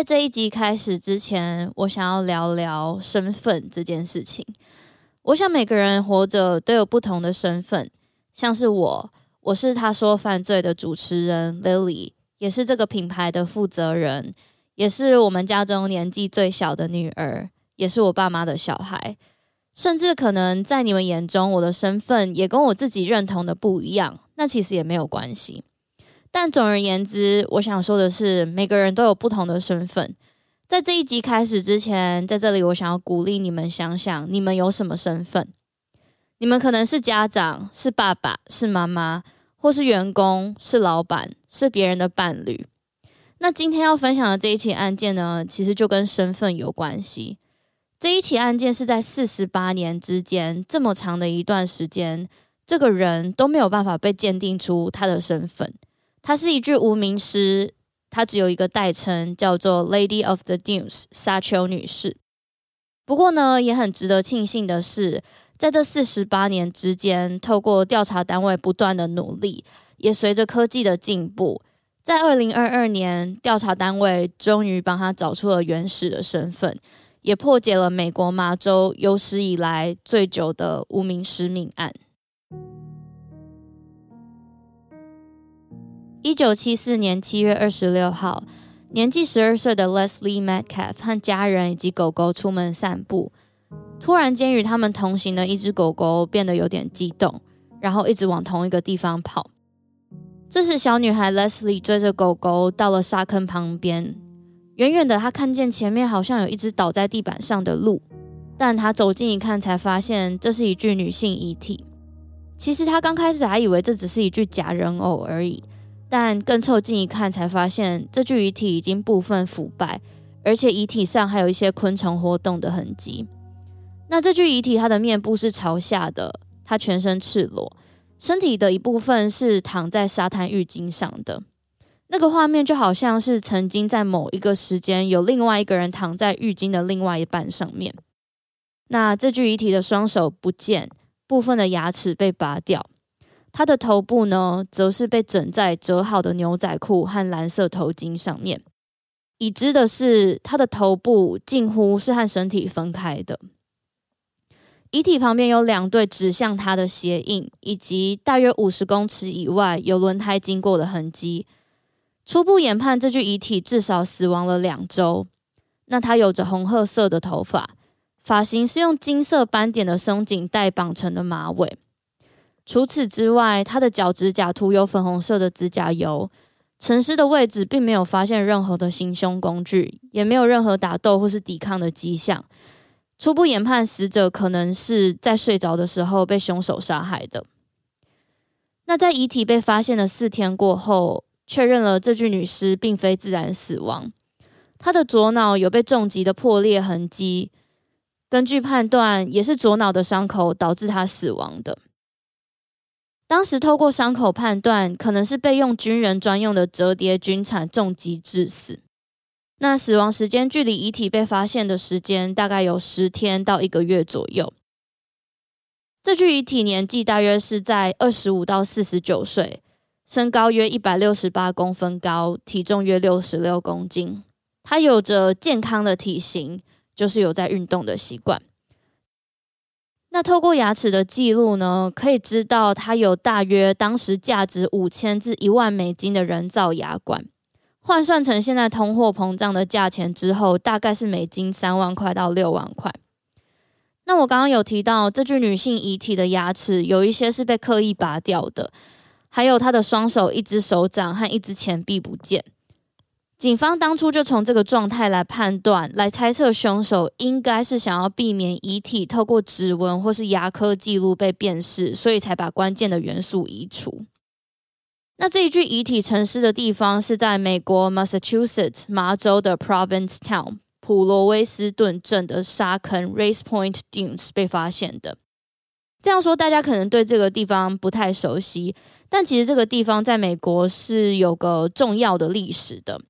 在这一集开始之前，我想要聊聊身份这件事情。我想每个人活着都有不同的身份，像是我，我是他说犯罪的主持人 Lily，也是这个品牌的负责人，也是我们家中年纪最小的女儿，也是我爸妈的小孩。甚至可能在你们眼中，我的身份也跟我自己认同的不一样，那其实也没有关系。但总而言之，我想说的是，每个人都有不同的身份。在这一集开始之前，在这里我想要鼓励你们想想，你们有什么身份？你们可能是家长，是爸爸，是妈妈，或是员工，是老板，是别人的伴侣。那今天要分享的这一起案件呢，其实就跟身份有关系。这一起案件是在四十八年之间，这么长的一段时间，这个人都没有办法被鉴定出他的身份。她是一具无名尸，她只有一个代称，叫做 Lady of the Dunes 沙丘女士。不过呢，也很值得庆幸的是，在这四十八年之间，透过调查单位不断的努力，也随着科技的进步，在二零二二年，调查单位终于帮她找出了原始的身份，也破解了美国麻州有史以来最久的无名尸命案。一九七四年七月二十六号，年纪十二岁的 Leslie Metcalf 和家人以及狗狗出门散步，突然间与他们同行的一只狗狗变得有点激动，然后一直往同一个地方跑。这时，小女孩 Leslie 追着狗狗到了沙坑旁边，远远的她看见前面好像有一只倒在地板上的鹿，但她走近一看，才发现这是一具女性遗体。其实她刚开始还以为这只是一具假人偶而已。但更凑近一看，才发现这具遗体已经部分腐败，而且遗体上还有一些昆虫活动的痕迹。那这具遗体，它的面部是朝下的，它全身赤裸，身体的一部分是躺在沙滩浴巾上的。那个画面就好像是曾经在某一个时间，有另外一个人躺在浴巾的另外一半上面。那这具遗体的双手不见，部分的牙齿被拔掉。他的头部呢，则是被枕在折好的牛仔裤和蓝色头巾上面。已知的是，他的头部近乎是和身体分开的。遗体旁边有两对指向他的鞋印，以及大约五十公尺以外有轮胎经过的痕迹。初步研判，这具遗体至少死亡了两周。那他有着红褐色的头发，发型是用金色斑点的松紧带绑成的马尾。除此之外，他的脚趾甲涂有粉红色的指甲油。陈尸的位置并没有发现任何的行凶工具，也没有任何打斗或是抵抗的迹象。初步研判，死者可能是在睡着的时候被凶手杀害的。那在遗体被发现的四天过后，确认了这具女尸并非自然死亡。他的左脑有被重击的破裂痕迹。根据判断，也是左脑的伤口导致他死亡的。当时透过伤口判断，可能是被用军人专用的折叠军铲重击致死。那死亡时间距离遗体被发现的时间大概有十天到一个月左右。这具遗体年纪大约是在二十五到四十九岁，身高约一百六十八公分高，体重约六十六公斤。他有着健康的体型。就是有在运动的习惯。那透过牙齿的记录呢，可以知道他有大约当时价值五千至一万美金的人造牙冠，换算成现在通货膨胀的价钱之后，大概是美金三万块到六万块。那我刚刚有提到，这具女性遗体的牙齿有一些是被刻意拔掉的，还有她的双手、一只手掌和一只前臂不见。警方当初就从这个状态来判断，来猜测凶手应该是想要避免遗体透过指纹或是牙科记录被辨识，所以才把关键的元素移除。那这一具遗体沉尸的地方是在美国 Massachusetts 麻州的 Provincetown 普罗威斯顿镇的沙坑 Race Point Dunes 被发现的。这样说大家可能对这个地方不太熟悉，但其实这个地方在美国是有个重要的历史的。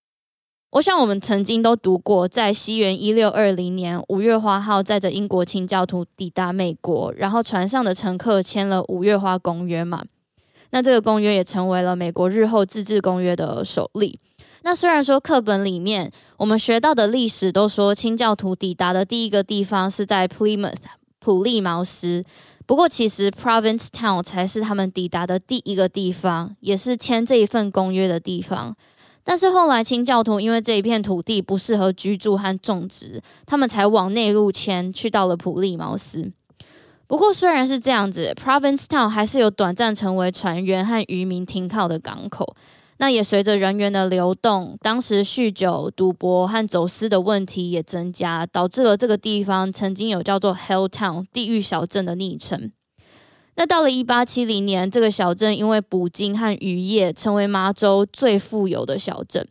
我想我们曾经都读过，在西元一六二零年，五月花号载着英国清教徒抵达美国，然后船上的乘客签了五月花公约嘛。那这个公约也成为了美国日后自治公约的首例。那虽然说课本里面我们学到的历史都说清教徒抵达的第一个地方是在 Plymouth 普利茅斯，不过其实 Provincetown 才是他们抵达的第一个地方，也是签这一份公约的地方。但是后来清教徒因为这一片土地不适合居住和种植，他们才往内陆迁，去到了普利茅斯。不过虽然是这样子，Provincetown 还是有短暂成为船员和渔民停靠的港口。那也随着人员的流动，当时酗酒、赌博和走私的问题也增加，导致了这个地方曾经有叫做 Hell Town 地狱小镇的昵称。那到了一八七零年，这个小镇因为捕鲸和渔业，成为麻州最富有的小镇。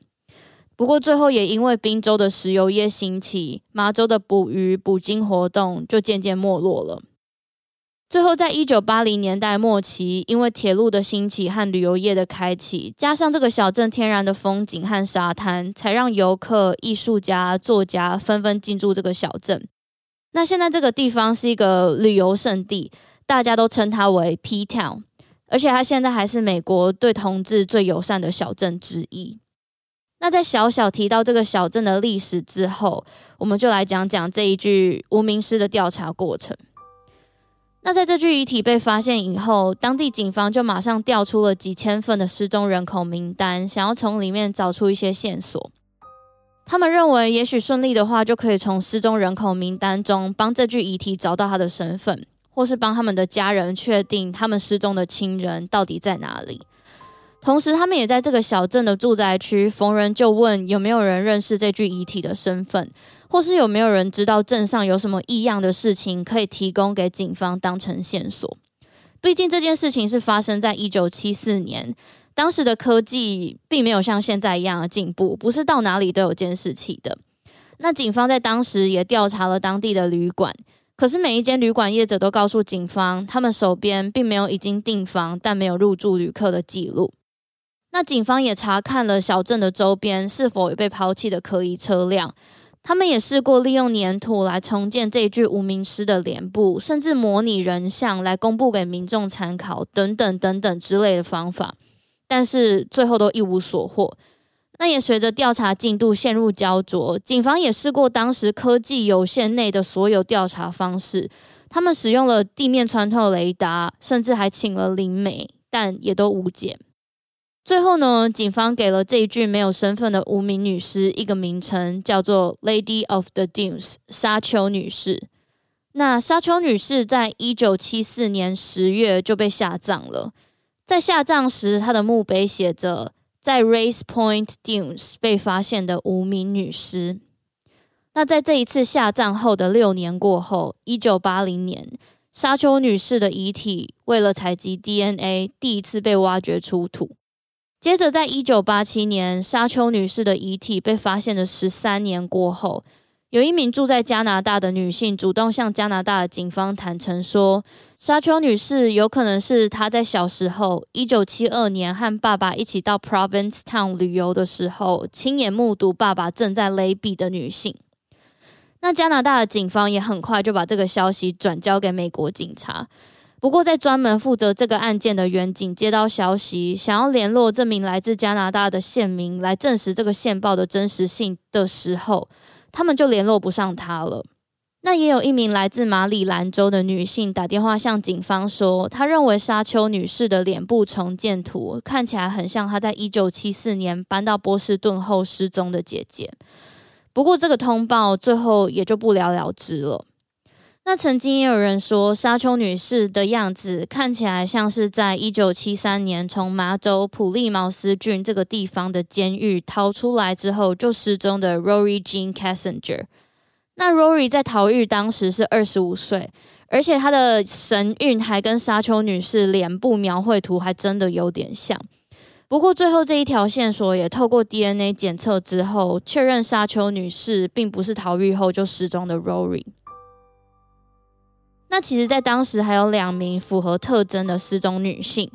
不过最后也因为宾州的石油业兴起，麻州的捕鱼、捕鲸活动就渐渐没落了。最后在一九八零年代末期，因为铁路的兴起和旅游业的开启，加上这个小镇天然的风景和沙滩，才让游客、艺术家、作家纷纷进驻这个小镇。那现在这个地方是一个旅游胜地。大家都称它为 P Town，而且它现在还是美国对同志最友善的小镇之一。那在小小提到这个小镇的历史之后，我们就来讲讲这一具无名尸的调查过程。那在这具遗体被发现以后，当地警方就马上调出了几千份的失踪人口名单，想要从里面找出一些线索。他们认为，也许顺利的话，就可以从失踪人口名单中帮这具遗体找到他的身份。或是帮他们的家人确定他们失踪的亲人到底在哪里。同时，他们也在这个小镇的住宅区逢人就问有没有人认识这具遗体的身份，或是有没有人知道镇上有什么异样的事情可以提供给警方当成线索。毕竟这件事情是发生在一九七四年，当时的科技并没有像现在一样的进步，不是到哪里都有监视器的。那警方在当时也调查了当地的旅馆。可是每一间旅馆业者都告诉警方，他们手边并没有已经订房但没有入住旅客的记录。那警方也查看了小镇的周边是否有被抛弃的可疑车辆，他们也试过利用粘土来重建这具无名尸的脸部，甚至模拟人像来公布给民众参考，等等等等之类的方法，但是最后都一无所获。那也随着调查进度陷入胶着，警方也试过当时科技有限内的所有调查方式，他们使用了地面穿透雷达，甚至还请了灵媒，但也都无解。最后呢，警方给了这一具没有身份的无名女尸一个名称，叫做 Lady of the Dunes，沙丘女士。那沙丘女士在一九七四年十月就被下葬了，在下葬时，她的墓碑写着。在 Race Point Dunes 被发现的无名女尸。那在这一次下葬后的六年过后，一九八零年，沙丘女士的遗体为了采集 DNA，第一次被挖掘出土。接着，在一九八七年，沙丘女士的遗体被发现的十三年过后，有一名住在加拿大的女性主动向加拿大的警方坦诚说，沙丘女士有可能是她在小时候一九七二年和爸爸一起到 Provincetown 旅游的时候，亲眼目睹爸爸正在勒毙的女性。那加拿大的警方也很快就把这个消息转交给美国警察。不过，在专门负责这个案件的员警接到消息，想要联络这名来自加拿大的县民来证实这个线报的真实性的时候，他们就联络不上他了。那也有一名来自马里兰州的女性打电话向警方说，她认为沙丘女士的脸部重建图看起来很像她在一九七四年搬到波士顿后失踪的姐姐。不过，这个通报最后也就不了了之了。那曾经也有人说，沙丘女士的样子看起来像是在一九七三年从麻州普利茅斯郡这个地方的监狱逃出来之后就失踪的 Rory Jean Cassinger。那 Rory 在逃狱当时是二十五岁，而且她的神韵还跟沙丘女士脸部描绘图还真的有点像。不过最后这一条线索也透过 DNA 检测之后，确认沙丘女士并不是逃狱后就失踪的 Rory。那其实，在当时还有两名符合特征的失踪女性。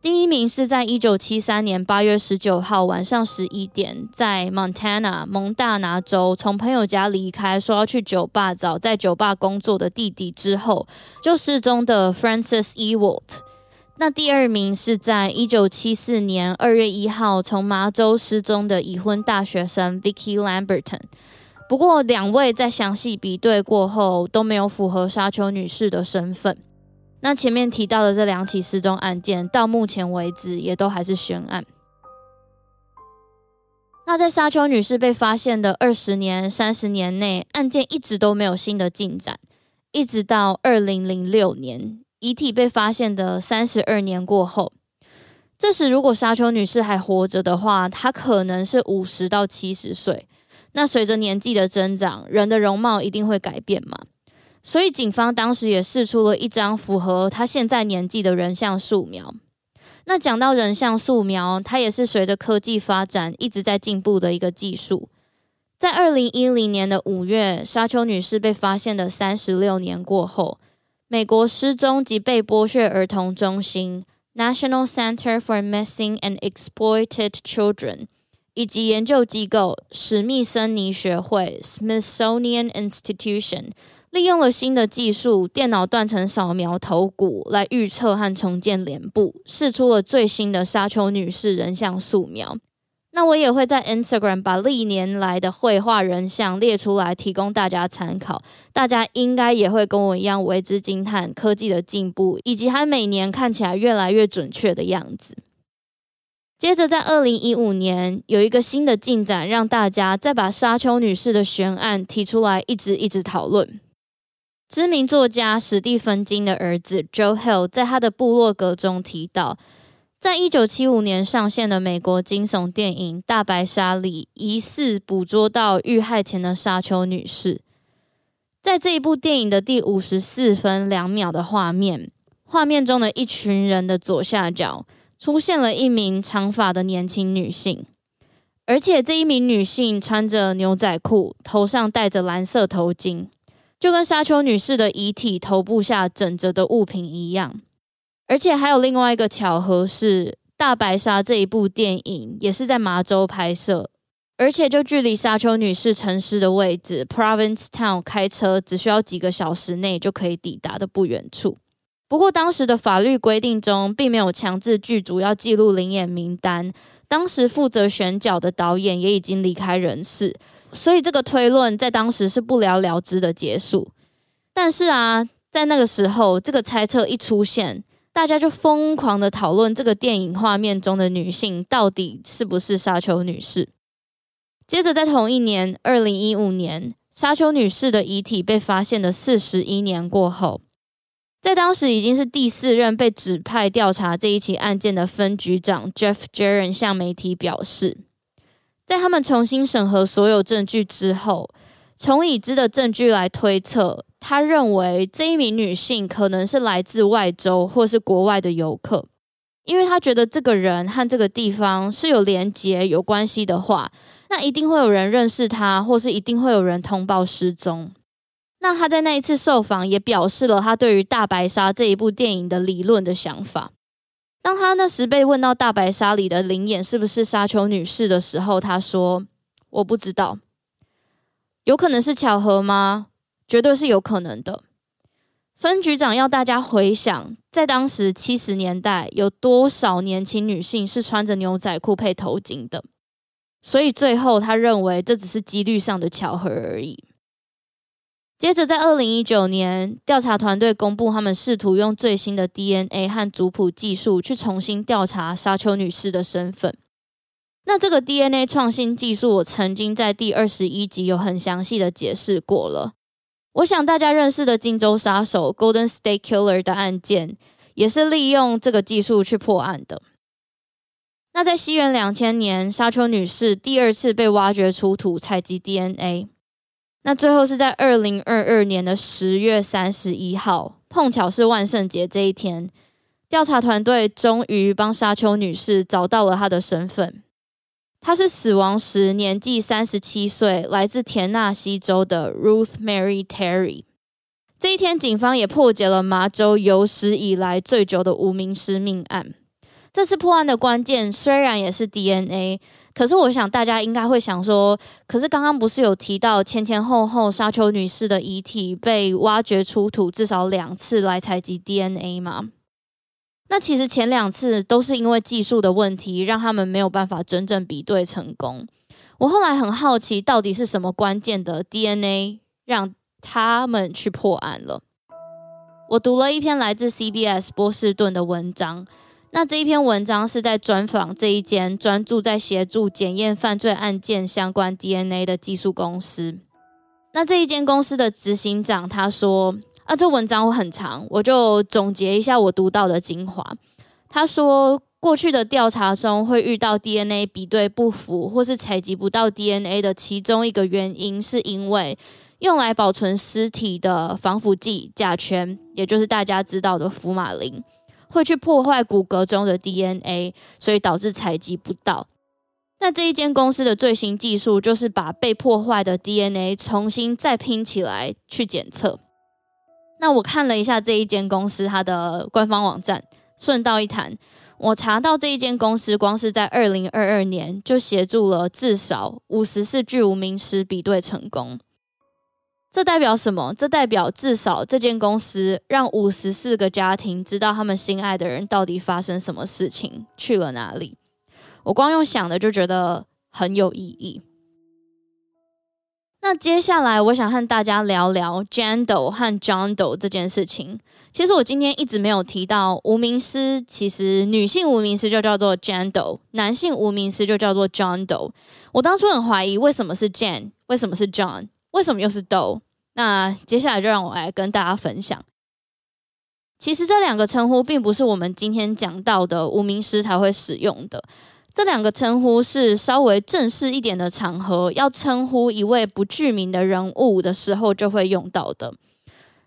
第一名是在一九七三年八月十九号晚上十一点，在 Montana 蒙大拿州从朋友家离开，说要去酒吧找在酒吧工作的弟弟之后，就失踪的 Frances Ewalt。那第二名是在一九七四年二月一号从麻州失踪的已婚大学生 Vicky Lamberton。不过，两位在详细比对过后都没有符合沙丘女士的身份。那前面提到的这两起失踪案件，到目前为止也都还是悬案。那在沙丘女士被发现的二十年、三十年内，案件一直都没有新的进展，一直到二零零六年，遗体被发现的三十二年过后，这时如果沙丘女士还活着的话，她可能是五十到七十岁。那随着年纪的增长，人的容貌一定会改变嘛，所以警方当时也试出了一张符合他现在年纪的人像素描。那讲到人像素描，它也是随着科技发展一直在进步的一个技术。在二零一零年的五月，沙丘女士被发现的三十六年过后，美国失踪及被剥削儿童中心 （National Center for Missing and Exploited Children）。以及研究机构史密森尼学会 （Smithsonian Institution） 利用了新的技术，电脑断层扫描头骨来预测和重建脸部，试出了最新的沙丘女士人像素描。那我也会在 Instagram 把历年来的绘画人像列出来，提供大家参考。大家应该也会跟我一样为之惊叹科技的进步，以及它每年看起来越来越准确的样子。接着，在二零一五年，有一个新的进展，让大家再把沙丘女士的悬案提出来，一直一直讨论。知名作家史蒂芬金的儿子 Joe Hill 在他的部落格中提到，在一九七五年上线的美国惊悚电影《大白鲨》里，疑似捕捉到遇害前的沙丘女士。在这一部电影的第五十四分两秒的画面，画面中的一群人的左下角。出现了一名长发的年轻女性，而且这一名女性穿着牛仔裤，头上戴着蓝色头巾，就跟沙丘女士的遗体头部下枕着的物品一样。而且还有另外一个巧合是，《大白鲨》这一部电影也是在麻州拍摄，而且就距离沙丘女士陈尸的位置 Provincetown 开车只需要几个小时内就可以抵达的不远处。不过，当时的法律规定中并没有强制剧组要记录临演名单。当时负责选角的导演也已经离开人世，所以这个推论在当时是不了了之的结束。但是啊，在那个时候，这个猜测一出现，大家就疯狂的讨论这个电影画面中的女性到底是不是沙丘女士。接着，在同一年，二零一五年，沙丘女士的遗体被发现的四十一年过后。在当时已经是第四任被指派调查这一起案件的分局长 Jeff Jaren 向媒体表示，在他们重新审核所有证据之后，从已知的证据来推测，他认为这一名女性可能是来自外州或是国外的游客。因为他觉得这个人和这个地方是有连结、有关系的话，那一定会有人认识他，或是一定会有人通报失踪。那他在那一次受访也表示了他对于《大白鲨》这一部电影的理论的想法。当他那时被问到《大白鲨》里的灵眼是不是沙丘女士的时候，他说：“我不知道，有可能是巧合吗？绝对是有可能的。”分局长要大家回想，在当时七十年代，有多少年轻女性是穿着牛仔裤配头巾的？所以最后他认为这只是几率上的巧合而已。接着，在二零一九年，调查团队公布，他们试图用最新的 DNA 和族谱技术去重新调查沙丘女士的身份。那这个 DNA 创新技术，我曾经在第二十一集有很详细的解释过了。我想大家认识的金州杀手 Golden State Killer 的案件，也是利用这个技术去破案的。那在西元两千年，沙丘女士第二次被挖掘出土采集 DNA。那最后是在二零二二年的十月三十一号，碰巧是万圣节这一天，调查团队终于帮沙丘女士找到了她的身份。她是死亡时年纪三十七岁，来自田纳西州的 Ruth Mary Terry。这一天，警方也破解了麻州有史以来最久的无名尸命案。这次破案的关键虽然也是 DNA。可是我想大家应该会想说，可是刚刚不是有提到前前后后沙丘女士的遗体被挖掘出土至少两次来采集 DNA 吗？那其实前两次都是因为技术的问题，让他们没有办法真正比对成功。我后来很好奇，到底是什么关键的 DNA 让他们去破案了？我读了一篇来自 CBS 波士顿的文章。那这一篇文章是在专访这一间专注在协助检验犯罪案件相关 DNA 的技术公司。那这一间公司的执行长他说：“啊，这文章我很长，我就总结一下我读到的精华。”他说，过去的调查中会遇到 DNA 比对不符，或是采集不到 DNA 的其中一个原因，是因为用来保存尸体的防腐剂甲醛，也就是大家知道的福马林。会去破坏骨骼中的 DNA，所以导致采集不到。那这一间公司的最新技术就是把被破坏的 DNA 重新再拼起来去检测。那我看了一下这一间公司它的官方网站，顺道一谈，我查到这一间公司光是在二零二二年就协助了至少五十四具无名尸比对成功。这代表什么？这代表至少这间公司让五十四个家庭知道他们心爱的人到底发生什么事情，去了哪里。我光用想的就觉得很有意义。那接下来我想和大家聊聊 Jando 和 John Doe 这件事情。其实我今天一直没有提到无名尸，其实女性无名尸就叫做 Jando，男性无名尸就叫做 John Doe。我当初很怀疑为什么是 Jane，为什么是 John。为什么又是 Doe？那接下来就让我来跟大家分享。其实这两个称呼并不是我们今天讲到的无名氏才会使用的。这两个称呼是稍微正式一点的场合，要称呼一位不具名的人物的时候就会用到的。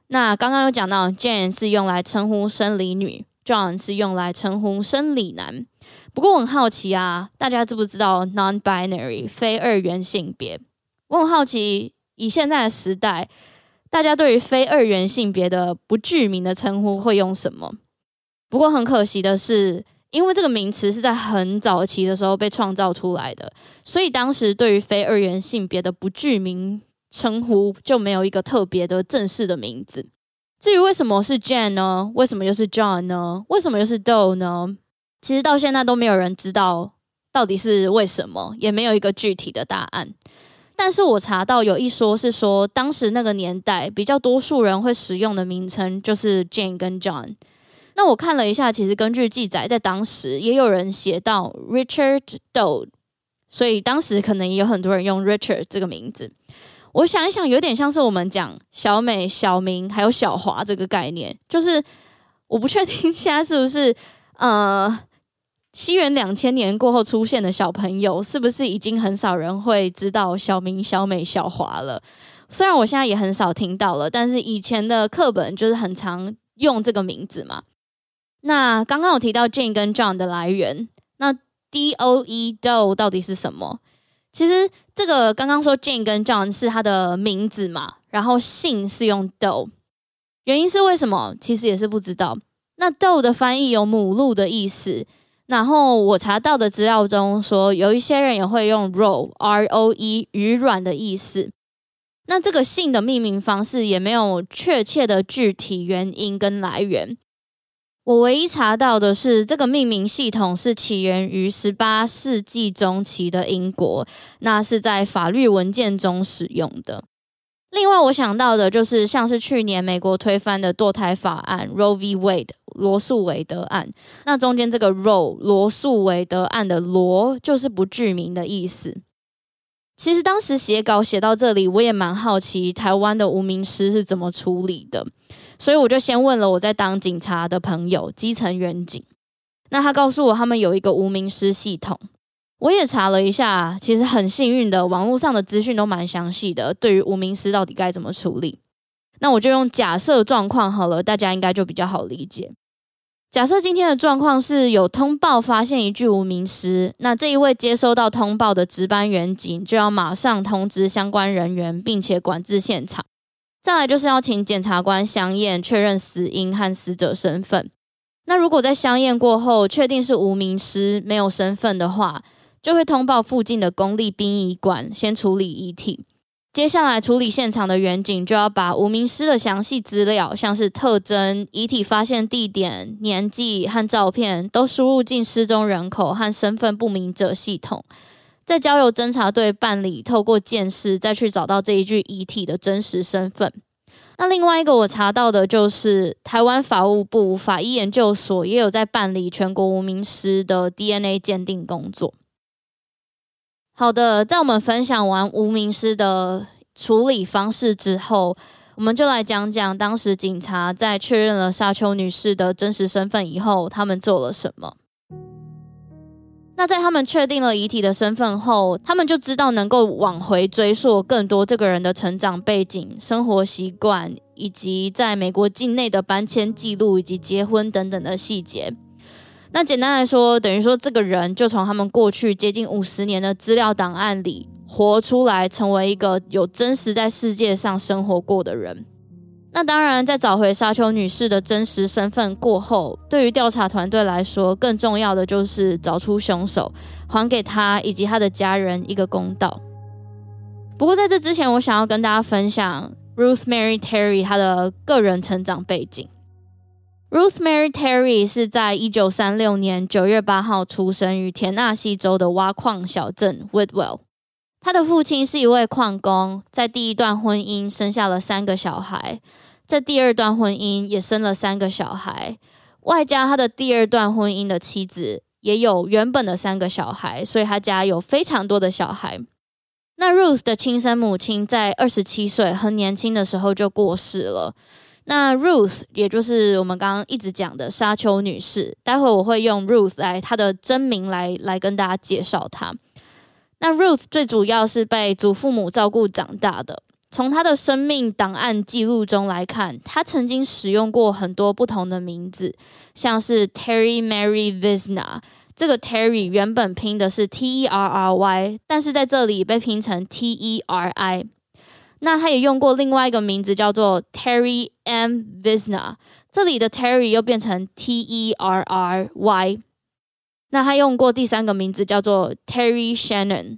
那刚刚有讲到，Jane 是用来称呼生理女，John 是用来称呼生理男。不过我很好奇啊，大家知不知道 non-binary 非二元性别？我很好奇。以现在的时代，大家对于非二元性别的不具名的称呼会用什么？不过很可惜的是，因为这个名词是在很早期的时候被创造出来的，所以当时对于非二元性别的不具名称呼就没有一个特别的正式的名字。至于为什么是 Jane 呢？为什么又是 John 呢？为什么又是 Doe 呢？其实到现在都没有人知道到底是为什么，也没有一个具体的答案。但是我查到有一说是说，当时那个年代比较多数人会使用的名称就是 Jane 跟 John。那我看了一下，其实根据记载，在当时也有人写到 Richard Doe，所以当时可能也有很多人用 Richard 这个名字。我想一想，有点像是我们讲小美、小明还有小华这个概念，就是我不确定现在是不是呃。西元两千年过后出现的小朋友，是不是已经很少人会知道小明、小美、小华了？虽然我现在也很少听到了，但是以前的课本就是很常用这个名字嘛。那刚刚有提到 Jane 跟 John 的来源，那 D O E Doe 到底是什么？其实这个刚刚说 Jane 跟 John 是他的名字嘛，然后姓是用 Doe，原因是为什么？其实也是不知道。那 Doe 的翻译有母鹿的意思，然后我查到的资料中说，有一些人也会用 Roe R O E 鱼卵的意思。那这个姓的命名方式也没有确切的具体原因跟来源。我唯一查到的是，这个命名系统是起源于十八世纪中期的英国，那是在法律文件中使用的。另外，我想到的就是像是去年美国推翻的堕胎法案 Roe v. Wade 罗素韦德案，那中间这个 r o 罗素韦德案的罗就是不具名的意思。其实当时写稿写到这里，我也蛮好奇台湾的无名尸是怎么处理的。所以我就先问了我在当警察的朋友，基层员警。那他告诉我，他们有一个无名尸系统。我也查了一下，其实很幸运的，网络上的资讯都蛮详细的。对于无名尸到底该怎么处理，那我就用假设状况好了，大家应该就比较好理解。假设今天的状况是有通报发现一具无名尸，那这一位接收到通报的值班员警就要马上通知相关人员，并且管制现场。再来就是要请检察官相验，确认死因和死者身份。那如果在相验过后确定是无名尸，没有身份的话，就会通报附近的公立殡仪馆先处理遗体。接下来处理现场的远景就要把无名尸的详细资料，像是特征、遗体发现地点、年纪和照片，都输入进失踪人口和身份不明者系统。再交由侦查队办理，透过鉴识再去找到这一具遗体的真实身份。那另外一个我查到的就是台湾法务部法医研究所也有在办理全国无名尸的 DNA 鉴定工作。好的，在我们分享完无名尸的处理方式之后，我们就来讲讲当时警察在确认了沙丘女士的真实身份以后，他们做了什么。那在他们确定了遗体的身份后，他们就知道能够往回追溯更多这个人的成长背景、生活习惯，以及在美国境内的搬迁记录以及结婚等等的细节。那简单来说，等于说这个人就从他们过去接近五十年的资料档案里活出来，成为一个有真实在世界上生活过的人。那当然，在找回沙丘女士的真实身份过后，对于调查团队来说，更重要的就是找出凶手，还给她以及她的家人一个公道。不过在这之前，我想要跟大家分享 Ruth Mary Terry 她的个人成长背景。Ruth Mary Terry 是在一九三六年九月八号出生于田纳西州的挖矿小镇 Woodwell。她的父亲是一位矿工，在第一段婚姻生下了三个小孩。在第二段婚姻也生了三个小孩，外加他的第二段婚姻的妻子也有原本的三个小孩，所以他家有非常多的小孩。那 Ruth 的亲生母亲在二十七岁很年轻的时候就过世了。那 Ruth 也就是我们刚刚一直讲的沙丘女士，待会我会用 Ruth 来她的真名来来跟大家介绍她。那 Ruth 最主要是被祖父母照顾长大的。从她的生命档案记录中来看，她曾经使用过很多不同的名字，像是 Terry Mary Visna。这个 Terry 原本拼的是 T E R R Y，但是在这里被拼成 T E R I。那他也用过另外一个名字叫做 Terry M Visna，这里的 Terry 又变成 T E R R Y。那他用过第三个名字叫做 Terry Shannon。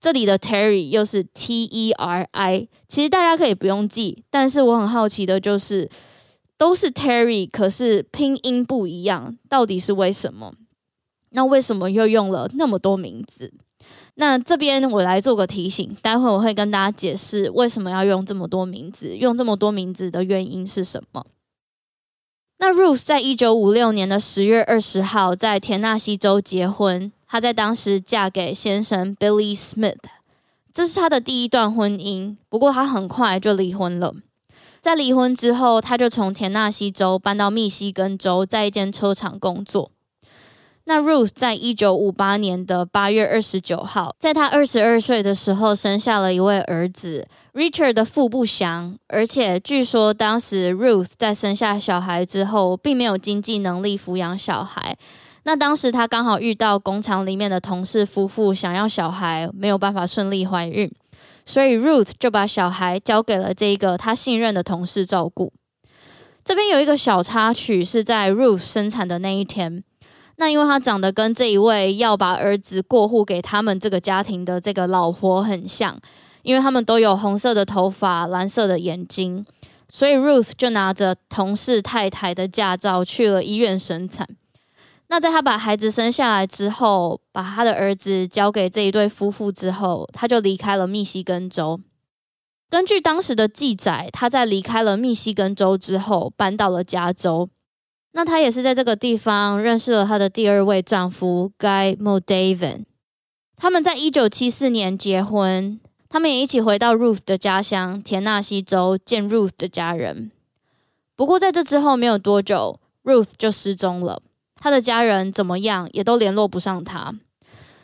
这里的 Terry 又是 T E R I，其实大家可以不用记，但是我很好奇的就是，都是 Terry，可是拼音不一样，到底是为什么？那为什么又用了那么多名字？那这边我来做个提醒，待会我会跟大家解释为什么要用这么多名字，用这么多名字的原因是什么？那 Ruth 在一九五六年的十月二十号在田纳西州结婚。她在当时嫁给先生 Billy Smith，这是她的第一段婚姻。不过她很快就离婚了。在离婚之后，她就从田纳西州搬到密西根州，在一间车厂工作。那 Ruth 在一九五八年的八月二十九号，在她二十二岁的时候，生下了一位儿子 Richard 的腹不详，而且据说当时 Ruth 在生下小孩之后，并没有经济能力抚养小孩。那当时她刚好遇到工厂里面的同事夫妇想要小孩，没有办法顺利怀孕，所以 Ruth 就把小孩交给了这个她信任的同事照顾。这边有一个小插曲，是在 Ruth 生产的那一天。那因为他长得跟这一位要把儿子过户给他们这个家庭的这个老婆很像，因为他们都有红色的头发、蓝色的眼睛，所以 Ruth 就拿着同事太太的驾照去了医院生产。那在他把孩子生下来之后，把他的儿子交给这一对夫妇之后，他就离开了密西根州。根据当时的记载，他在离开了密西根州之后，搬到了加州。那她也是在这个地方认识了她的第二位丈夫 Guy Modaven。他们在一九七四年结婚，他们也一起回到 Ruth 的家乡田纳西州见 Ruth 的家人。不过在这之后没有多久，Ruth 就失踪了。她的家人怎么样也都联络不上她。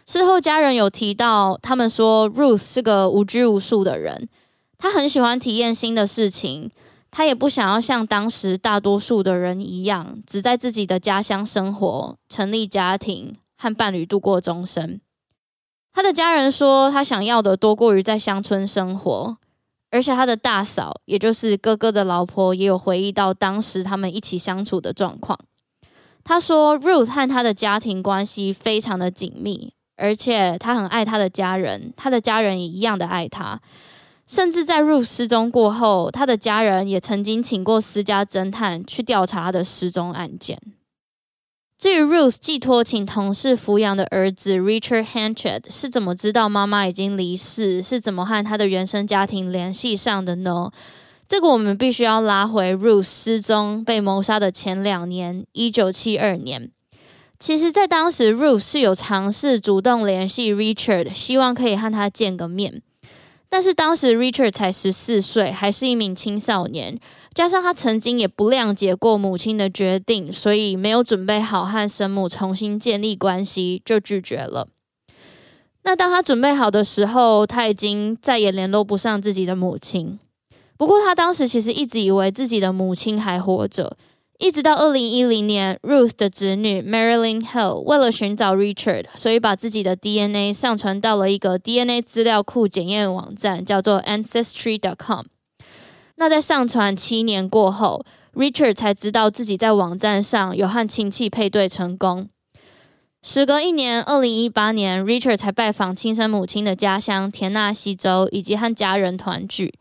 事后家人有提到，他们说 Ruth 是个无拘无束的人，她很喜欢体验新的事情。他也不想要像当时大多数的人一样，只在自己的家乡生活、成立家庭和伴侣度过终身。他的家人说，他想要的多过于在乡村生活，而且他的大嫂，也就是哥哥的老婆，也有回忆到当时他们一起相处的状况。他说，Ruth 和他的家庭关系非常的紧密，而且他很爱他的家人，他的家人也一样的爱他。甚至在 Ruth 失踪过后，他的家人也曾经请过私家侦探去调查他的失踪案件。至于 Ruth 寄托请同事抚养的儿子 Richard Hanchett 是怎么知道妈妈已经离世，是怎么和他的原生家庭联系上的呢？这个我们必须要拉回 Ruth 失踪被谋杀的前两年，一九七二年。其实，在当时，Ruth 是有尝试主动联系 Richard，希望可以和他见个面。但是当时 Richard 才十四岁，还是一名青少年，加上他曾经也不谅解过母亲的决定，所以没有准备好和生母重新建立关系，就拒绝了。那当他准备好的时候，他已经再也联络不上自己的母亲。不过他当时其实一直以为自己的母亲还活着。一直到二零一零年，Ruth 的侄女 Marilyn Hill 为了寻找 Richard，所以把自己的 DNA 上传到了一个 DNA 资料库检验网站，叫做 Ancestry.com。那在上传七年过后，Richard 才知道自己在网站上有和亲戚配对成功。时隔一年，二零一八年，Richard 才拜访亲生母亲的家乡田纳西州，以及和家人团聚。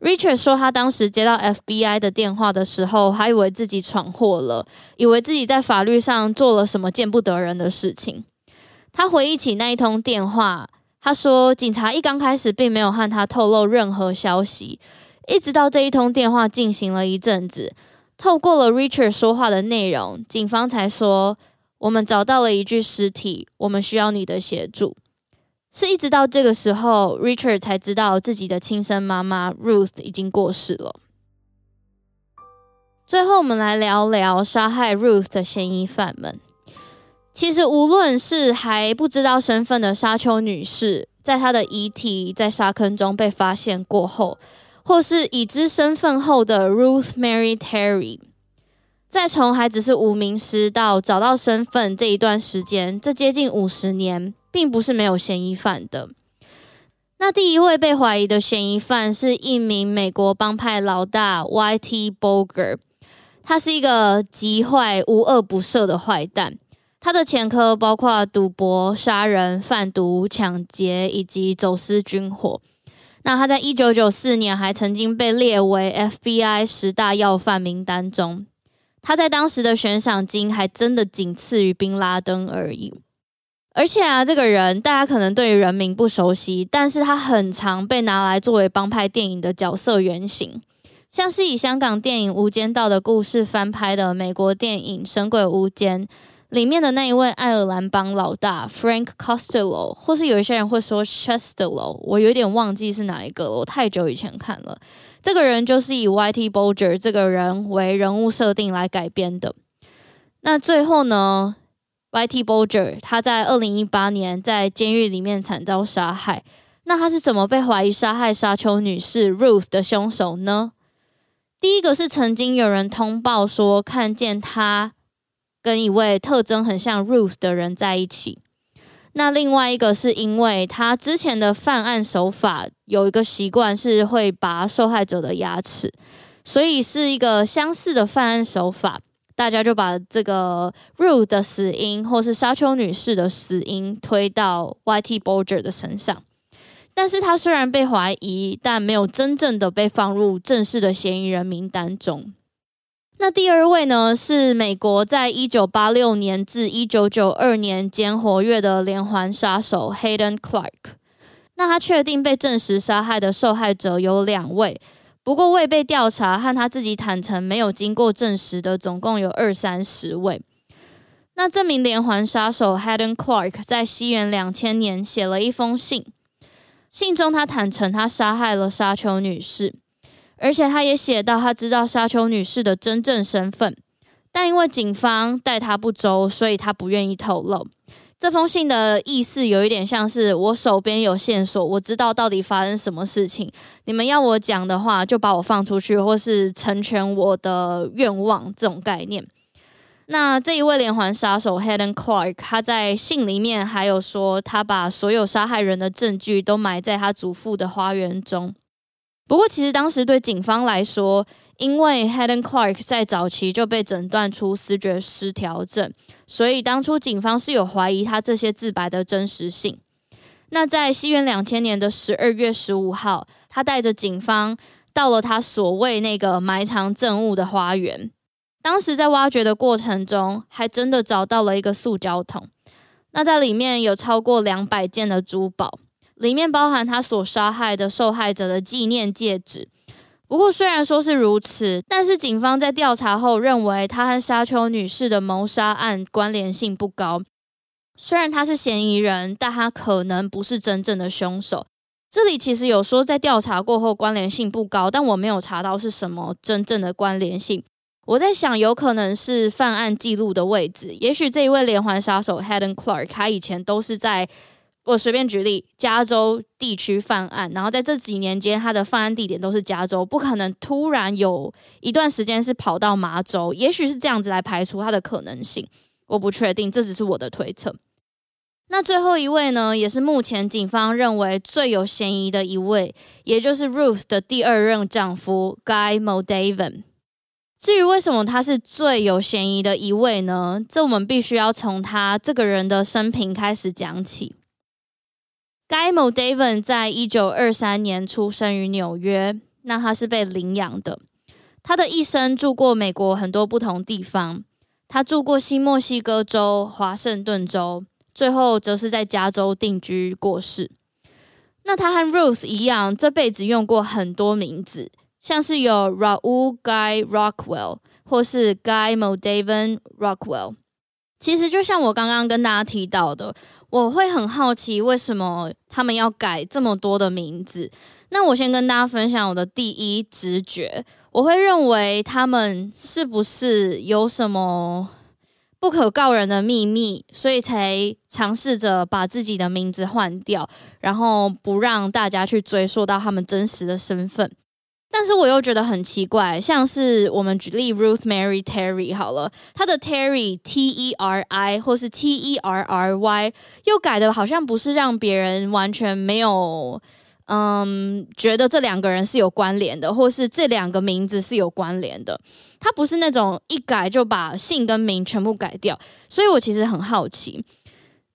Richard 说，他当时接到 FBI 的电话的时候，还以为自己闯祸了，以为自己在法律上做了什么见不得人的事情。他回忆起那一通电话，他说，警察一刚开始并没有和他透露任何消息，一直到这一通电话进行了一阵子，透过了 Richard 说话的内容，警方才说，我们找到了一具尸体，我们需要你的协助。是一直到这个时候，Richard 才知道自己的亲生妈妈 Ruth 已经过世了。最后，我们来聊聊杀害 Ruth 的嫌疑犯们。其实，无论是还不知道身份的沙丘女士，在她的遗体在沙坑中被发现过后，或是已知身份后的 Ruth Mary Terry，在从还只是无名尸到找到身份这一段时间，这接近五十年。并不是没有嫌疑犯的。那第一位被怀疑的嫌疑犯是一名美国帮派老大 Y.T. Boger，他是一个极坏、无恶不赦的坏蛋。他的前科包括赌博、杀人、贩毒、抢劫以及走私军火。那他在一九九四年还曾经被列为 FBI 十大要犯名单中。他在当时的悬赏金还真的仅次于宾拉登而已。而且啊，这个人大家可能对于人名不熟悉，但是他很常被拿来作为帮派电影的角色原型，像是以香港电影《无间道》的故事翻拍的美国电影《神鬼无间》里面的那一位爱尔兰帮老大 Frank Costello，或是有一些人会说 Chestello，我有点忘记是哪一个了，我太久以前看了。这个人就是以 Whitey Bulger 这个人为人物设定来改编的。那最后呢？Whitey Bulger 他在二零一八年在监狱里面惨遭杀害。那他是怎么被怀疑杀害沙丘女士 Ruth 的凶手呢？第一个是曾经有人通报说看见他跟一位特征很像 Ruth 的人在一起。那另外一个是因为他之前的犯案手法有一个习惯是会拔受害者的牙齿，所以是一个相似的犯案手法。大家就把这个 Ruth 的死因，或是沙丘女士的死因推到 Y.T. Bolger 的身上，但是他虽然被怀疑，但没有真正的被放入正式的嫌疑人名单中。那第二位呢，是美国在一九八六年至一九九二年间活跃的连环杀手 Hayden Clark。那他确定被证实杀害的受害者有两位。不过未被调查和他自己坦承没有经过证实的，总共有二三十位。那这名连环杀手 Hayden Clark 在西元两千年写了一封信，信中他坦承他杀害了沙丘女士，而且他也写到他知道沙丘女士的真正身份，但因为警方待他不周，所以他不愿意透露。这封信的意思有一点像是我手边有线索，我知道到底发生什么事情。你们要我讲的话，就把我放出去，或是成全我的愿望，这种概念。那这一位连环杀手 Helen Clark，他在信里面还有说，他把所有杀害人的证据都埋在他祖父的花园中。不过，其实当时对警方来说，因为 Hayden Clark 在早期就被诊断出思觉失调症，所以当初警方是有怀疑他这些自白的真实性。那在西元两千年的十二月十五号，他带着警方到了他所谓那个埋藏证物的花园。当时在挖掘的过程中，还真的找到了一个塑胶桶。那在里面有超过两百件的珠宝，里面包含他所杀害的受害者的纪念戒指。不过，虽然说是如此，但是警方在调查后认为他和沙丘女士的谋杀案关联性不高。虽然他是嫌疑人，但他可能不是真正的凶手。这里其实有说在调查过后关联性不高，但我没有查到是什么真正的关联性。我在想，有可能是犯案记录的位置。也许这一位连环杀手 Hayden Clark，他以前都是在。我随便举例，加州地区犯案，然后在这几年间，他的犯案地点都是加州，不可能突然有一段时间是跑到麻州，也许是这样子来排除他的可能性，我不确定，这只是我的推测。那最后一位呢，也是目前警方认为最有嫌疑的一位，也就是 Ruth 的第二任丈夫 Guy Modaven。至于为什么他是最有嫌疑的一位呢？这我们必须要从他这个人的生平开始讲起。Guy Modaven 在一九二三年出生于纽约，那他是被领养的。他的一生住过美国很多不同地方，他住过新墨西哥州、华盛顿州，最后则是在加州定居过世。那他和 Ruth 一样，这辈子用过很多名字，像是有 Raul Guy Rockwell 或是 Guy Modaven Rockwell。其实就像我刚刚跟大家提到的。我会很好奇，为什么他们要改这么多的名字？那我先跟大家分享我的第一直觉，我会认为他们是不是有什么不可告人的秘密，所以才尝试着把自己的名字换掉，然后不让大家去追溯到他们真实的身份。但是我又觉得很奇怪，像是我们举例 Ruth Mary Terry 好了，他的 Terry T E R I 或是 T E R R Y 又改的好像不是让别人完全没有嗯觉得这两个人是有关联的，或是这两个名字是有关联的，他不是那种一改就把姓跟名全部改掉，所以我其实很好奇。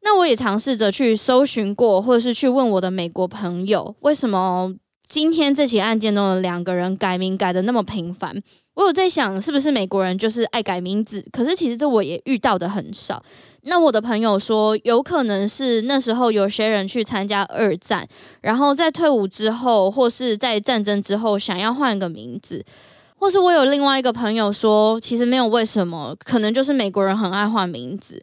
那我也尝试着去搜寻过，或者是去问我的美国朋友，为什么？今天这起案件中的两个人改名改得那么频繁，我有在想，是不是美国人就是爱改名字？可是其实这我也遇到的很少。那我的朋友说，有可能是那时候有些人去参加二战，然后在退伍之后，或是在战争之后，想要换一个名字。或是我有另外一个朋友说，其实没有为什么，可能就是美国人很爱换名字。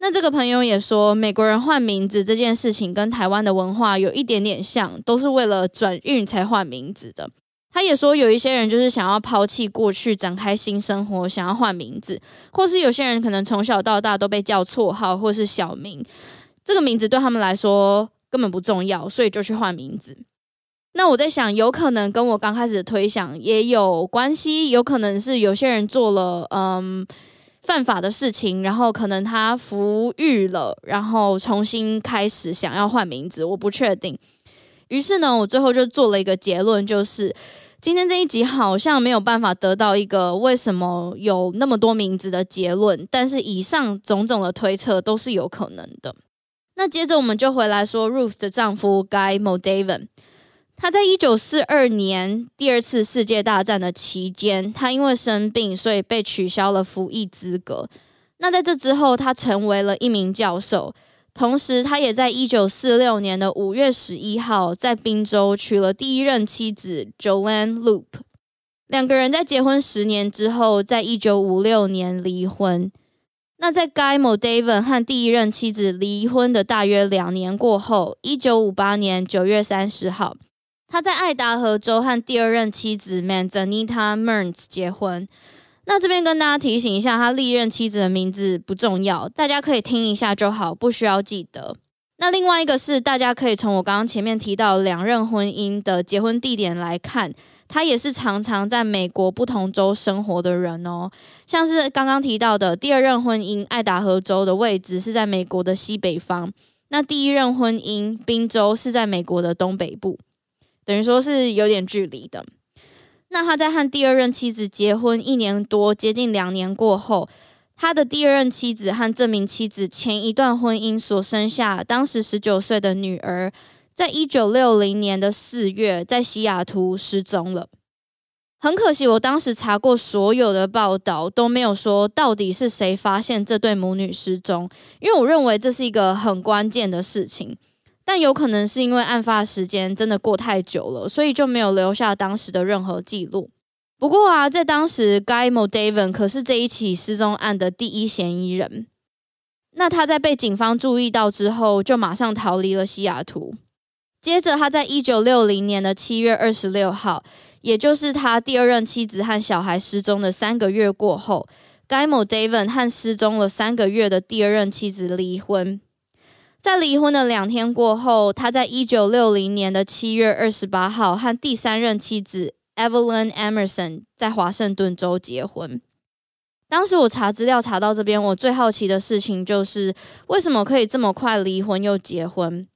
那这个朋友也说，美国人换名字这件事情跟台湾的文化有一点点像，都是为了转运才换名字的。他也说，有一些人就是想要抛弃过去，展开新生活，想要换名字，或是有些人可能从小到大都被叫绰号或是小名，这个名字对他们来说根本不重要，所以就去换名字。那我在想，有可能跟我刚开始的推想也有关系，有可能是有些人做了嗯犯法的事情，然后可能他服狱了，然后重新开始想要换名字，我不确定。于是呢，我最后就做了一个结论，就是。今天这一集好像没有办法得到一个为什么有那么多名字的结论，但是以上种种的推测都是有可能的。那接着我们就回来说 Ruth 的丈夫 Guy Moldaver，他在一九四二年第二次世界大战的期间，他因为生病，所以被取消了服役资格。那在这之后，他成为了一名教授。同时，他也在一九四六年的五月十一号，在宾州娶了第一任妻子 Joanne Loop。两个人在结婚十年之后，在一九五六年离婚。那在 Guy Moldaver 和第一任妻子离婚的大约两年过后，一九五八年九月三十号，他在爱达荷州和第二任妻子 Manzanita Merns 结婚。那这边跟大家提醒一下，他历任妻子的名字不重要，大家可以听一下就好，不需要记得。那另外一个是，大家可以从我刚刚前面提到两任婚姻的结婚地点来看，他也是常常在美国不同州生活的人哦。像是刚刚提到的第二任婚姻，爱达荷州的位置是在美国的西北方，那第一任婚姻，宾州是在美国的东北部，等于说是有点距离的。那他在和第二任妻子结婚一年多，接近两年过后，他的第二任妻子和这名妻子前一段婚姻所生下当时十九岁的女儿，在一九六零年的四月，在西雅图失踪了。很可惜，我当时查过所有的报道，都没有说到底是谁发现这对母女失踪，因为我认为这是一个很关键的事情。但有可能是因为案发时间真的过太久了，所以就没有留下当时的任何记录。不过啊，在当时，Guy Moldaver 可是这一起失踪案的第一嫌疑人。那他在被警方注意到之后，就马上逃离了西雅图。接着，他在一九六零年的七月二十六号，也就是他第二任妻子和小孩失踪的三个月过后，Guy Moldaver 和失踪了三个月的第二任妻子离婚。在离婚的两天过后，他在一九六零年的七月二十八号和第三任妻子 Evelyn Emerson 在华盛顿州结婚。当时我查资料查到这边，我最好奇的事情就是为什么可以这么快离婚又结婚？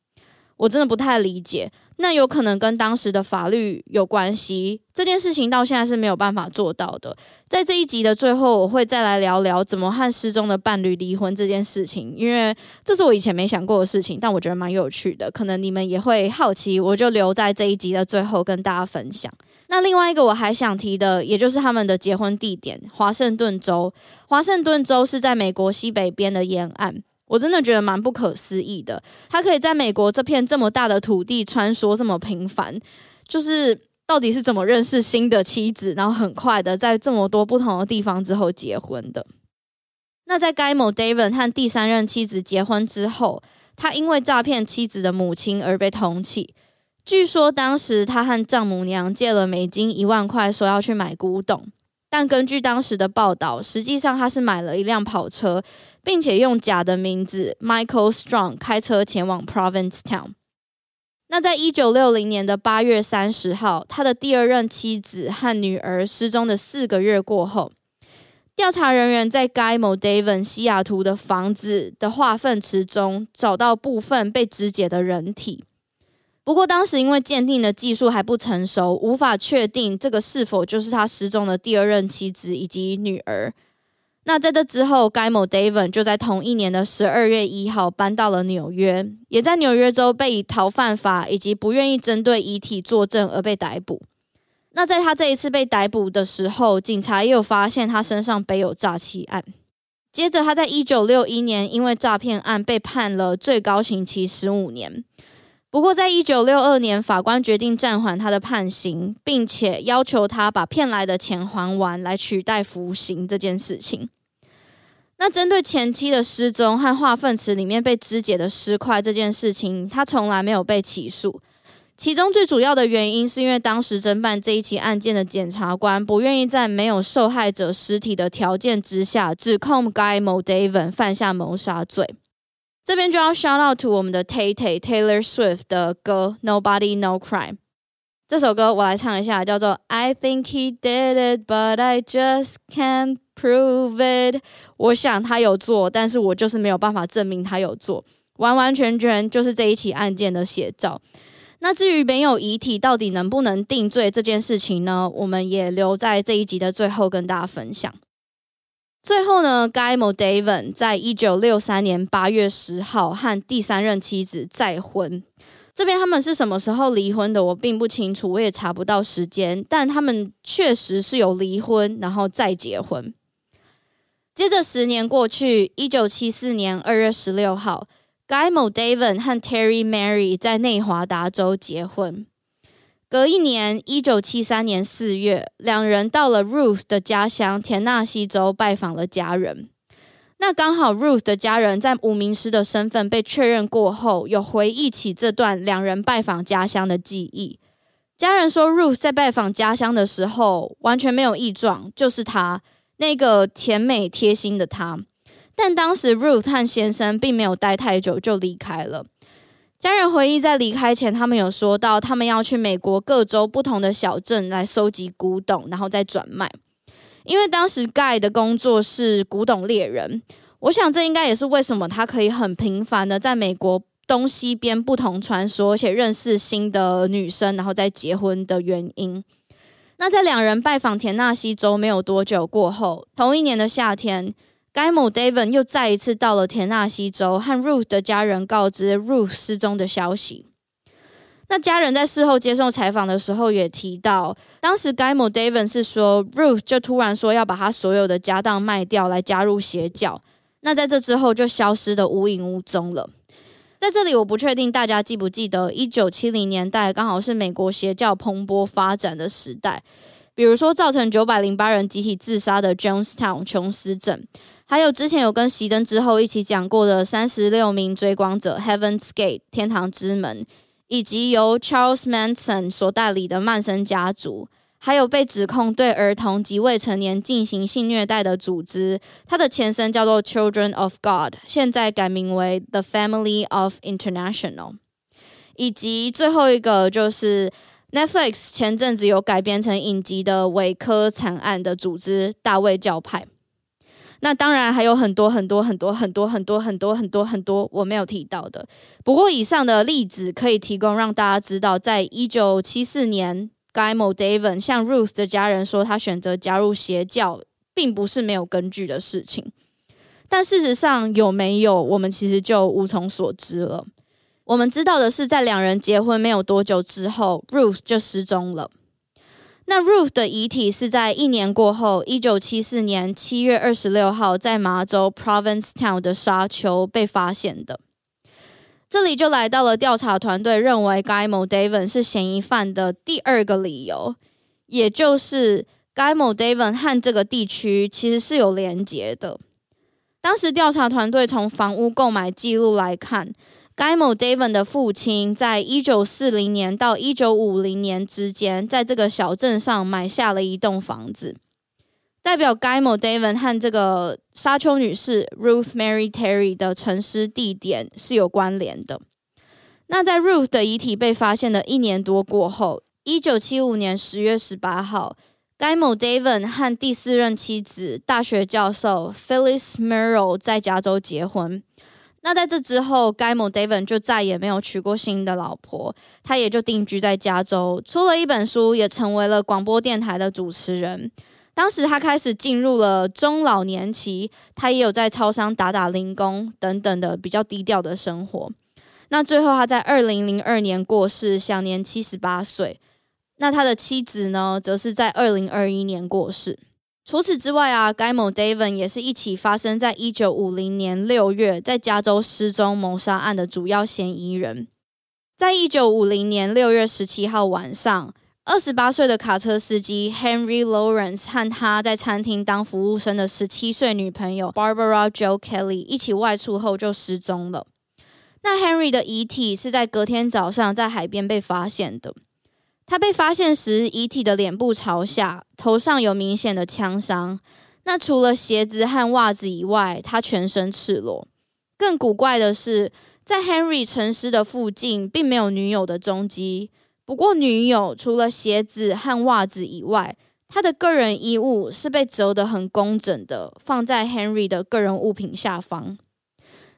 我真的不太理解。那有可能跟当时的法律有关系，这件事情到现在是没有办法做到的。在这一集的最后，我会再来聊聊怎么和失踪的伴侣离婚这件事情，因为这是我以前没想过的事情，但我觉得蛮有趣的，可能你们也会好奇，我就留在这一集的最后跟大家分享。那另外一个我还想提的，也就是他们的结婚地点——华盛顿州。华盛顿州是在美国西北边的沿岸。我真的觉得蛮不可思议的，他可以在美国这片这么大的土地穿梭这么频繁，就是到底是怎么认识新的妻子，然后很快的在这么多不同的地方之后结婚的？那在该某 David 和第三任妻子结婚之后，他因为诈骗妻子的母亲而被通缉。据说当时他和丈母娘借了美金一万块，说要去买古董。但根据当时的报道，实际上他是买了一辆跑车，并且用假的名字 Michael Strong 开车前往 Provincetown。那在一九六零年的八月三十号，他的第二任妻子和女儿失踪的四个月过后，调查人员在 Guy Moldaver 西雅图的房子的化粪池中找到部分被肢解的人体。不过当时因为鉴定的技术还不成熟，无法确定这个是否就是他失踪的第二任妻子以及女儿。那在这之后，Guy Moldaver 就在同一年的十二月一号搬到了纽约，也在纽约州被以逃犯法以及不愿意针对遗体作证而被逮捕。那在他这一次被逮捕的时候，警察也有发现他身上背有诈欺案。接着，他在一九六一年因为诈骗案被判了最高刑期十五年。不过，在一九六二年，法官决定暂缓他的判刑，并且要求他把骗来的钱还完，来取代服刑这件事情。那针对前妻的失踪和化粪池里面被肢解的尸块这件事情，他从来没有被起诉。其中最主要的原因是因为当时侦办这一起案件的检察官不愿意在没有受害者尸体的条件之下指控 Guy Moldaver 犯下谋杀罪。这边就要 shout out to 我们的 Tay Tay Taylor Swift 的歌 Nobody No Crime。这首歌我来唱一下，叫做 I think he did it, but I just can't prove it。我想他有做，但是我就是没有办法证明他有做。完完全全就是这一起案件的写照。那至于没有遗体到底能不能定罪这件事情呢？我们也留在这一集的最后跟大家分享。最后呢，Guy Moldaver 在一九六三年八月十号和第三任妻子再婚。这边他们是什么时候离婚的？我并不清楚，我也查不到时间。但他们确实是有离婚，然后再结婚。接着十年过去，一九七四年二月十六号。Guy Moldaver 和 Terry Mary 在内华达州结婚。隔一年，一九七三年四月，两人到了 Ruth 的家乡田纳西州拜访了家人。那刚好 Ruth 的家人在无名尸的身份被确认过后，有回忆起这段两人拜访家乡的记忆。家人说，Ruth 在拜访家乡的时候完全没有异状，就是她那个甜美贴心的她。但当时 Ruth 和先生并没有待太久就离开了。家人回忆，在离开前，他们有说到，他们要去美国各州不同的小镇来收集古董，然后再转卖。因为当时盖的工作是古董猎人，我想这应该也是为什么他可以很频繁的在美国东西边不同穿梭，而且认识新的女生，然后再结婚的原因。那在两人拜访田纳西州没有多久过后，同一年的夏天。该某 David 又再一次到了田纳西州，和 Ruth 的家人告知 Ruth 失踪的消息。那家人在事后接受采访的时候也提到，当时该某 David 是说 Ruth 就突然说要把他所有的家当卖掉来加入邪教。那在这之后就消失得无影无踪了。在这里我不确定大家记不记得，一九七零年代刚好是美国邪教蓬勃发展的时代，比如说造成九百零八人集体自杀的 Jonestown 琼斯镇。还有之前有跟熄灯之后一起讲过的三十六名追光者 Heaven's Gate 天堂之门，以及由 Charles Manson 所代理的曼森家族，还有被指控对儿童及未成年进行性虐待的组织，它的前身叫做 Children of God，现在改名为 The Family of International，以及最后一个就是 Netflix 前阵子有改编成影集的韦科惨案的组织大卫教派。那当然还有很多很多很多很多很多很多很多很多我没有提到的。不过以上的例子可以提供让大家知道，在一九七四年，Guy Moldaver 向 Ruth 的家人说他选择加入邪教，并不是没有根据的事情。但事实上有没有，我们其实就无从所知了。我们知道的是，在两人结婚没有多久之后，Ruth 就失踪了。那 Ruth 的遗体是在一年过后，一九七四年七月二十六号，在麻州 Provincetown 的沙丘被发现的。这里就来到了调查团队认为 Guymo Davin 是嫌疑犯的第二个理由，也就是 Guymo Davin 和这个地区其实是有连结的。当时调查团队从房屋购买记录来看。Guy Moldaver 的父亲在一九四零年到一九五零年之间，在这个小镇上买下了一栋房子，代表 Guy Moldaver 和这个沙丘女士 Ruth Mary Terry 的沉尸地点是有关联的。那在 Ruth 的遗体被发现的一年多过后，一九七五年十月十八号，Guy Moldaver 和第四任妻子大学教授 Phyllis Merrill 在加州结婚。那在这之后，Guy Moldaver 就再也没有娶过新的老婆，他也就定居在加州，出了一本书，也成为了广播电台的主持人。当时他开始进入了中老年期，他也有在超商打打零工等等的比较低调的生活。那最后他在二零零二年过世，享年七十八岁。那他的妻子呢，则是在二零二一年过世。除此之外啊，Guy Moldaver 也是一起发生在一九五零年六月在加州失踪谋杀案的主要嫌疑人。在一九五零年六月十七号晚上，二十八岁的卡车司机 Henry Lawrence 和他在餐厅当服务生的十七岁女朋友 Barbara Jo Kelly 一起外出后就失踪了。那 Henry 的遗体是在隔天早上在海边被发现的。他被发现时，遗体的脸部朝下，头上有明显的枪伤。那除了鞋子和袜子以外，他全身赤裸。更古怪的是，在 Henry 陈尸的附近，并没有女友的踪迹。不过，女友除了鞋子和袜子以外，她的个人衣物是被折得很工整的，放在 Henry 的个人物品下方。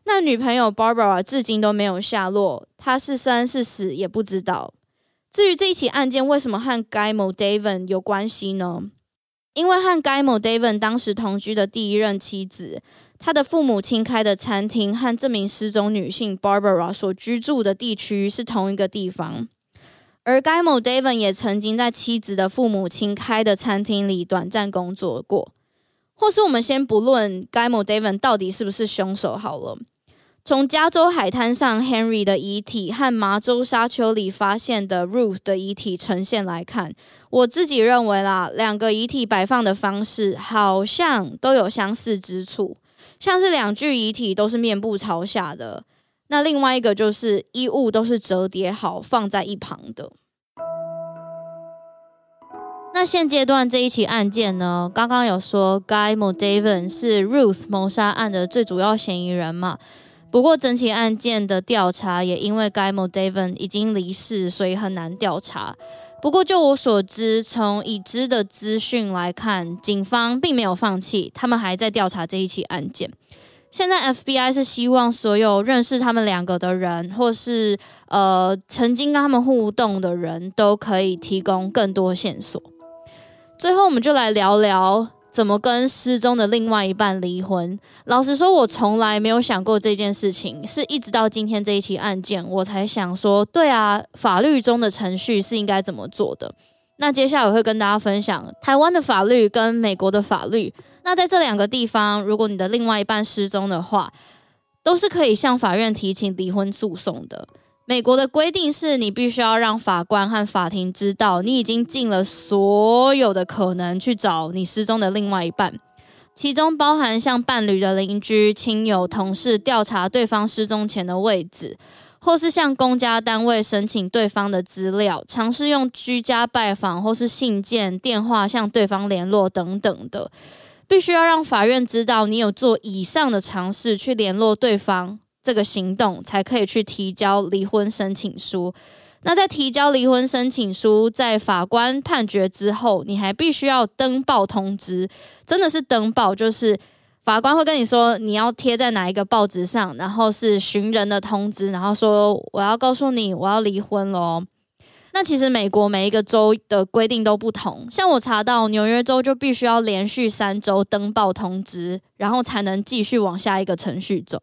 那女朋友 Barbara 至今都没有下落，她是生是死也不知道。至于这一起案件为什么和 Guymo Daven 有关系呢？因为和 Guymo Daven 当时同居的第一任妻子，他的父母亲开的餐厅和这名失踪女性 Barbara 所居住的地区是同一个地方，而 Guymo Daven 也曾经在妻子的父母亲开的餐厅里短暂工作过。或是我们先不论 Guymo Daven 到底是不是凶手好了。从加州海滩上 Henry 的遗体和麻州沙丘里发现的 Ruth 的遗体呈现来看，我自己认为啦，两个遗体摆放的方式好像都有相似之处，像是两具遗体都是面部朝下的，那另外一个就是衣物都是折叠好放在一旁的。那现阶段这一起案件呢，刚刚有说 Guy Modaven 是 Ruth 谋杀案的最主要嫌疑人嘛？不过，整起案件的调查也因为 Guy Moldaver 已经离世，所以很难调查。不过，就我所知，从已知的资讯来看，警方并没有放弃，他们还在调查这一起案件。现在 FBI 是希望所有认识他们两个的人，或是呃曾经跟他们互动的人都可以提供更多线索。最后，我们就来聊聊。怎么跟失踪的另外一半离婚？老实说，我从来没有想过这件事情，是一直到今天这一起案件，我才想说，对啊，法律中的程序是应该怎么做的。那接下来我会跟大家分享台湾的法律跟美国的法律。那在这两个地方，如果你的另外一半失踪的话，都是可以向法院提起离婚诉讼的。美国的规定是你必须要让法官和法庭知道你已经尽了所有的可能去找你失踪的另外一半，其中包含向伴侣的邻居、亲友、同事调查对方失踪前的位置，或是向公家单位申请对方的资料，尝试用居家拜访或是信件、电话向对方联络等等的，必须要让法院知道你有做以上的尝试去联络对方。这个行动才可以去提交离婚申请书。那在提交离婚申请书，在法官判决之后，你还必须要登报通知。真的是登报，就是法官会跟你说你要贴在哪一个报纸上，然后是寻人的通知，然后说我要告诉你我要离婚了。那其实美国每一个州的规定都不同，像我查到纽约州就必须要连续三周登报通知，然后才能继续往下一个程序走。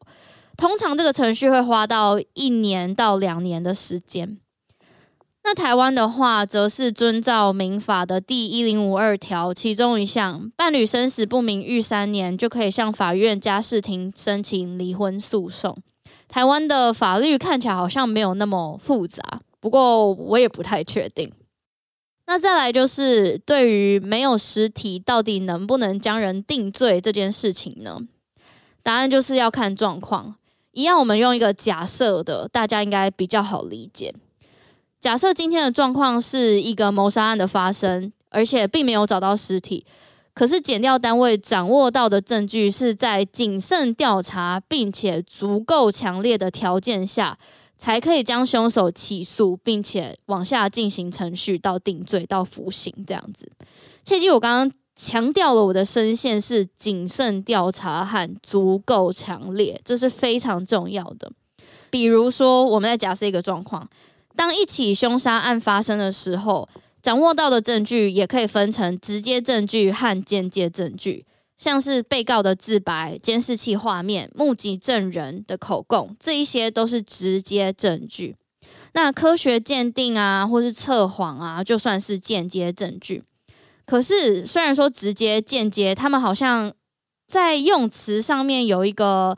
通常这个程序会花到一年到两年的时间。那台湾的话，则是遵照民法的第一零五二条，其中一项，伴侣生死不明逾三年，就可以向法院家事庭申请离婚诉讼。台湾的法律看起来好像没有那么复杂，不过我也不太确定。那再来就是对于没有实体，到底能不能将人定罪这件事情呢？答案就是要看状况。一样，我们用一个假设的，大家应该比较好理解。假设今天的状况是一个谋杀案的发生，而且并没有找到尸体，可是检调单位掌握到的证据是在谨慎调查并且足够强烈的条件下，才可以将凶手起诉，并且往下进行程序到定罪到服刑这样子。切记，我刚刚。强调了我的声线是谨慎调查和足够强烈，这是非常重要的。比如说，我们再假设一个状况：当一起凶杀案发生的时候，掌握到的证据也可以分成直接证据和间接证据，像是被告的自白、监视器画面、目击证人的口供，这一些都是直接证据。那科学鉴定啊，或是测谎啊，就算是间接证据。可是，虽然说直接、间接，他们好像在用词上面有一个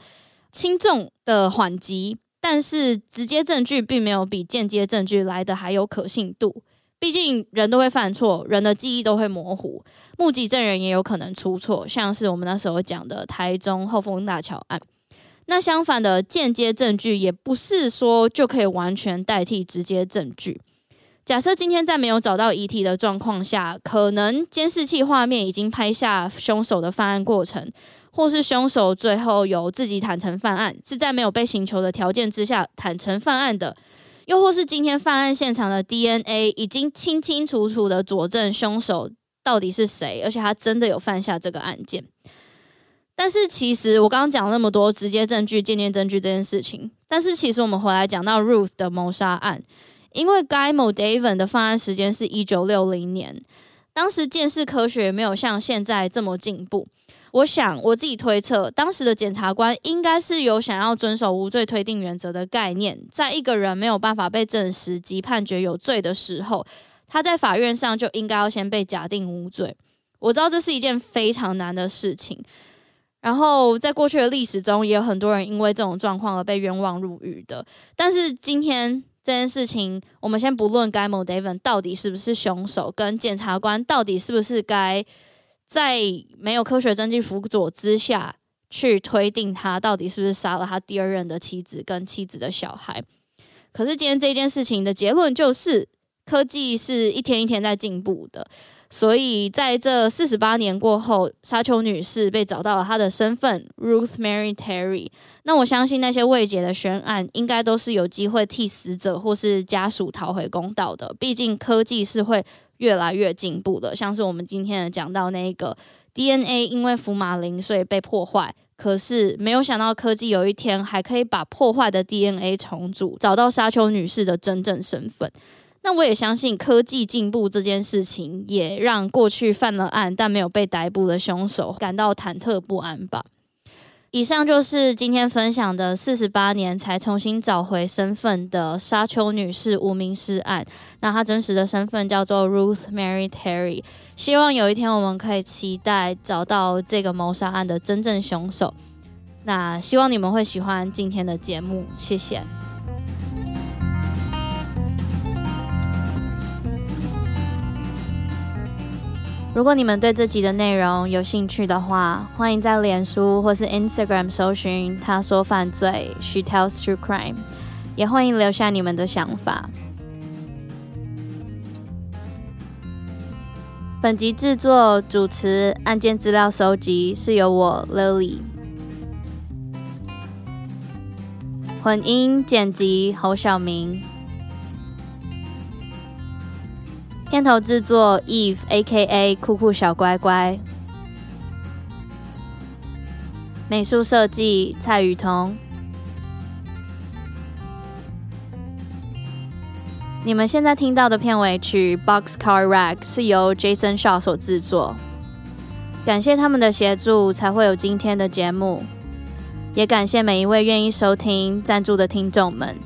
轻重的缓急，但是直接证据并没有比间接证据来的还有可信度。毕竟人都会犯错，人的记忆都会模糊，目击证人也有可能出错，像是我们那时候讲的台中后丰大桥案。那相反的，间接证据也不是说就可以完全代替直接证据。假设今天在没有找到遗体的状况下，可能监视器画面已经拍下凶手的犯案过程，或是凶手最后有自己坦诚犯案，是在没有被刑求的条件之下坦诚犯案的，又或是今天犯案现场的 DNA 已经清清楚楚的佐证凶手到底是谁，而且他真的有犯下这个案件。但是其实我刚刚讲那么多直接证据、间接证据这件事情，但是其实我们回来讲到 Ruth 的谋杀案，因为 Guy Moldaver 的犯案时间是一九六零年，当时鉴识科学没有像现在这么进步。我想我自己推测，当时的检察官应该是有想要遵守无罪推定原则的概念，在一个人没有办法被证实及判决有罪的时候，他在法院上就应该要先被假定无罪。我知道这是一件非常难的事情。然后，在过去的历史中，也有很多人因为这种状况而被冤枉入狱的。但是今天这件事情，我们先不论该某 David 到底是不是凶手，跟检察官到底是不是该在没有科学证据辅佐之下去推定他到底是不是杀了他第二任的妻子跟妻子的小孩。可是今天这件事情的结论就是，科技是一天一天在进步的。所以在这四十八年过后，沙丘女士被找到了她的身份 Ruth Mary Terry。那我相信那些未解的悬案，应该都是有机会替死者或是家属讨回公道的。毕竟科技是会越来越进步的，像是我们今天讲到那个 DNA，因为福马林所以被破坏，可是没有想到科技有一天还可以把破坏的 DNA 重组，找到沙丘女士的真正身份。那我也相信科技进步这件事情，也让过去犯了案但没有被逮捕的凶手感到忐忑不安吧。以上就是今天分享的四十八年才重新找回身份的沙丘女士无名尸案。那她真实的身份叫做 Ruth Mary Terry。希望有一天我们可以期待找到这个谋杀案的真正凶手。那希望你们会喜欢今天的节目，谢谢。如果你们对这集的内容有兴趣的话，欢迎在脸书或是 Instagram 搜寻“她说犯罪 ”，She tells true crime，也欢迎留下你们的想法。本集制作、主持、案件资料搜集是由我 Lily，混音剪辑侯晓明。片头制作：Eve，A.K.A. 酷酷小乖乖。美术设计：蔡雨桐。你们现在听到的片尾曲《Boxcar Rack》是由 Jason Shaw 所制作。感谢他们的协助，才会有今天的节目。也感谢每一位愿意收听、赞助的听众们。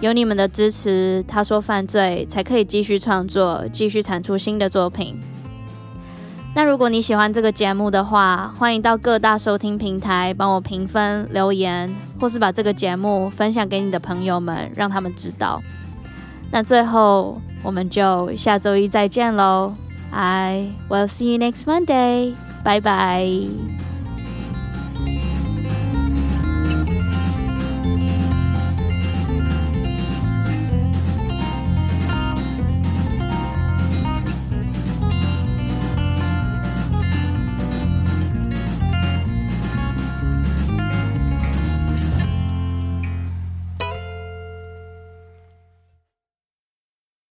有你们的支持，他说犯罪才可以继续创作，继续产出新的作品。那如果你喜欢这个节目的话，欢迎到各大收听平台帮我评分、留言，或是把这个节目分享给你的朋友们，让他们知道。那最后，我们就下周一再见喽！I will see you next Monday。拜拜。